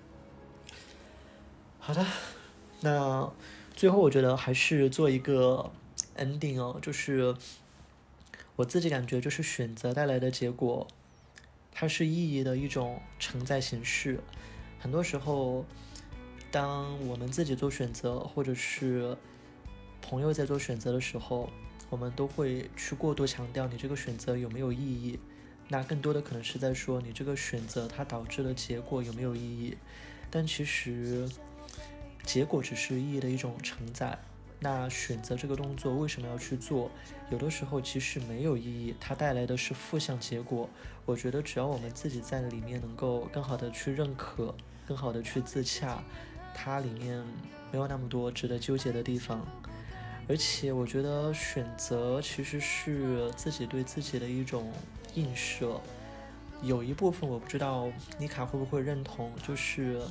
好的，那最后我觉得还是做一个 ending 哦，就是我自己感觉就是选择带来的结果，它是意义的一种承载形式。很多时候，当我们自己做选择，或者是朋友在做选择的时候，我们都会去过度强调你这个选择有没有意义。那更多的可能是在说你这个选择它导致的结果有没有意义，但其实结果只是意义的一种承载。那选择这个动作为什么要去做？有的时候其实没有意义，它带来的是负向结果。我觉得只要我们自己在里面能够更好的去认可，更好的去自洽，它里面没有那么多值得纠结的地方。而且我觉得选择其实是自己对自己的一种映射。有一部分我不知道妮卡会不会认同，就是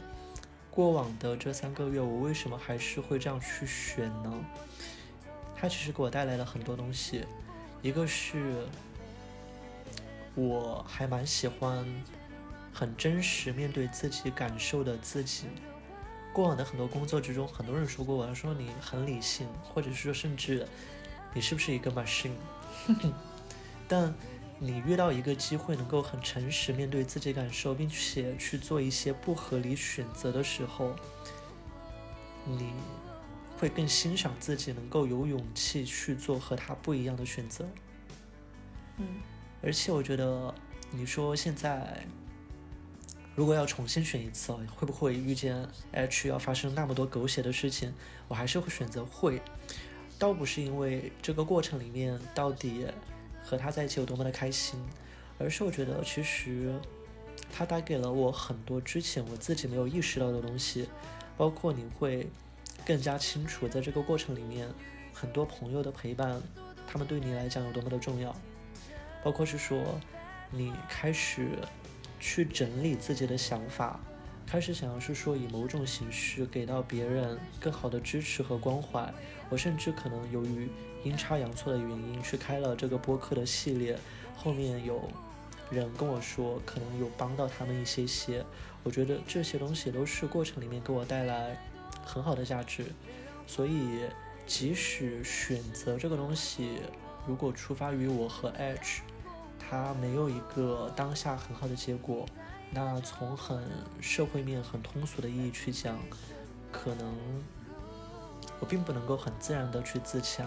过往的这三个月，我为什么还是会这样去选呢？它其实给我带来了很多东西，一个是我还蛮喜欢很真实面对自己感受的自己。过往的很多工作之中，很多人说过我，说你很理性，或者是说甚至你是不是一个 machine？但你遇到一个机会，能够很诚实面对自己感受，并且去做一些不合理选择的时候，你会更欣赏自己能够有勇气去做和他不一样的选择。嗯而且我觉得，你说现在如果要重新选一次，会不会遇见 H 要发生那么多狗血的事情？我还是会选择会，倒不是因为这个过程里面到底和他在一起有多么的开心，而是我觉得其实他带给了我很多之前我自己没有意识到的东西。包括你会更加清楚，在这个过程里面，很多朋友的陪伴，他们对你来讲有多么的重要。包括是说，你开始去整理自己的想法，开始想要是说以某种形式给到别人更好的支持和关怀。我甚至可能由于阴差阳错的原因去开了这个播客的系列，后面有人跟我说，可能有帮到他们一些些。我觉得这些东西都是过程里面给我带来很好的价值，所以即使选择这个东西，如果出发于我和 H，它没有一个当下很好的结果，那从很社会面、很通俗的意义去讲，可能我并不能够很自然的去自洽，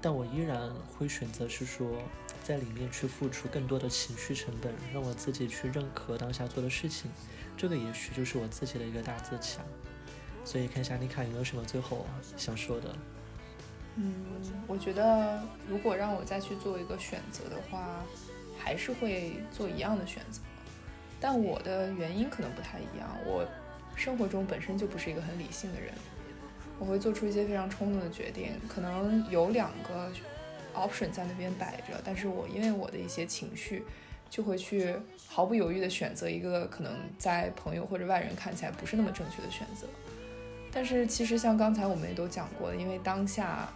但我依然会选择是说，在里面去付出更多的情绪成本，让我自己去认可当下做的事情。这个也许就是我自己的一个大自洽，所以看一下妮卡有没有什么最后想说的。嗯，我觉得如果让我再去做一个选择的话，还是会做一样的选择，但我的原因可能不太一样。我生活中本身就不是一个很理性的人，我会做出一些非常冲动的决定，可能有两个 option 在那边摆着，但是我因为我的一些情绪。就会去毫不犹豫地选择一个可能在朋友或者外人看起来不是那么正确的选择，但是其实像刚才我们也都讲过的，因为当下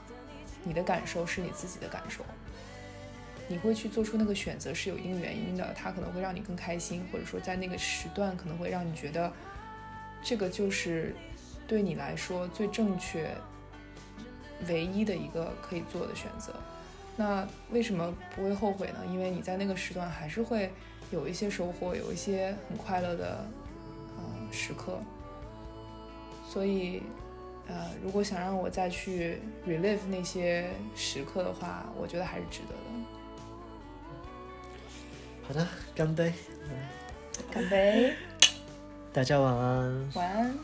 你的感受是你自己的感受，你会去做出那个选择是有一定原因的，它可能会让你更开心，或者说在那个时段可能会让你觉得这个就是对你来说最正确、唯一的一个可以做的选择。那为什么不会后悔呢？因为你在那个时段还是会有一些收获，有一些很快乐的嗯时刻。所以，呃，如果想让我再去 relive 那些时刻的话，我觉得还是值得的。好的干杯。干杯。大家晚安。晚安。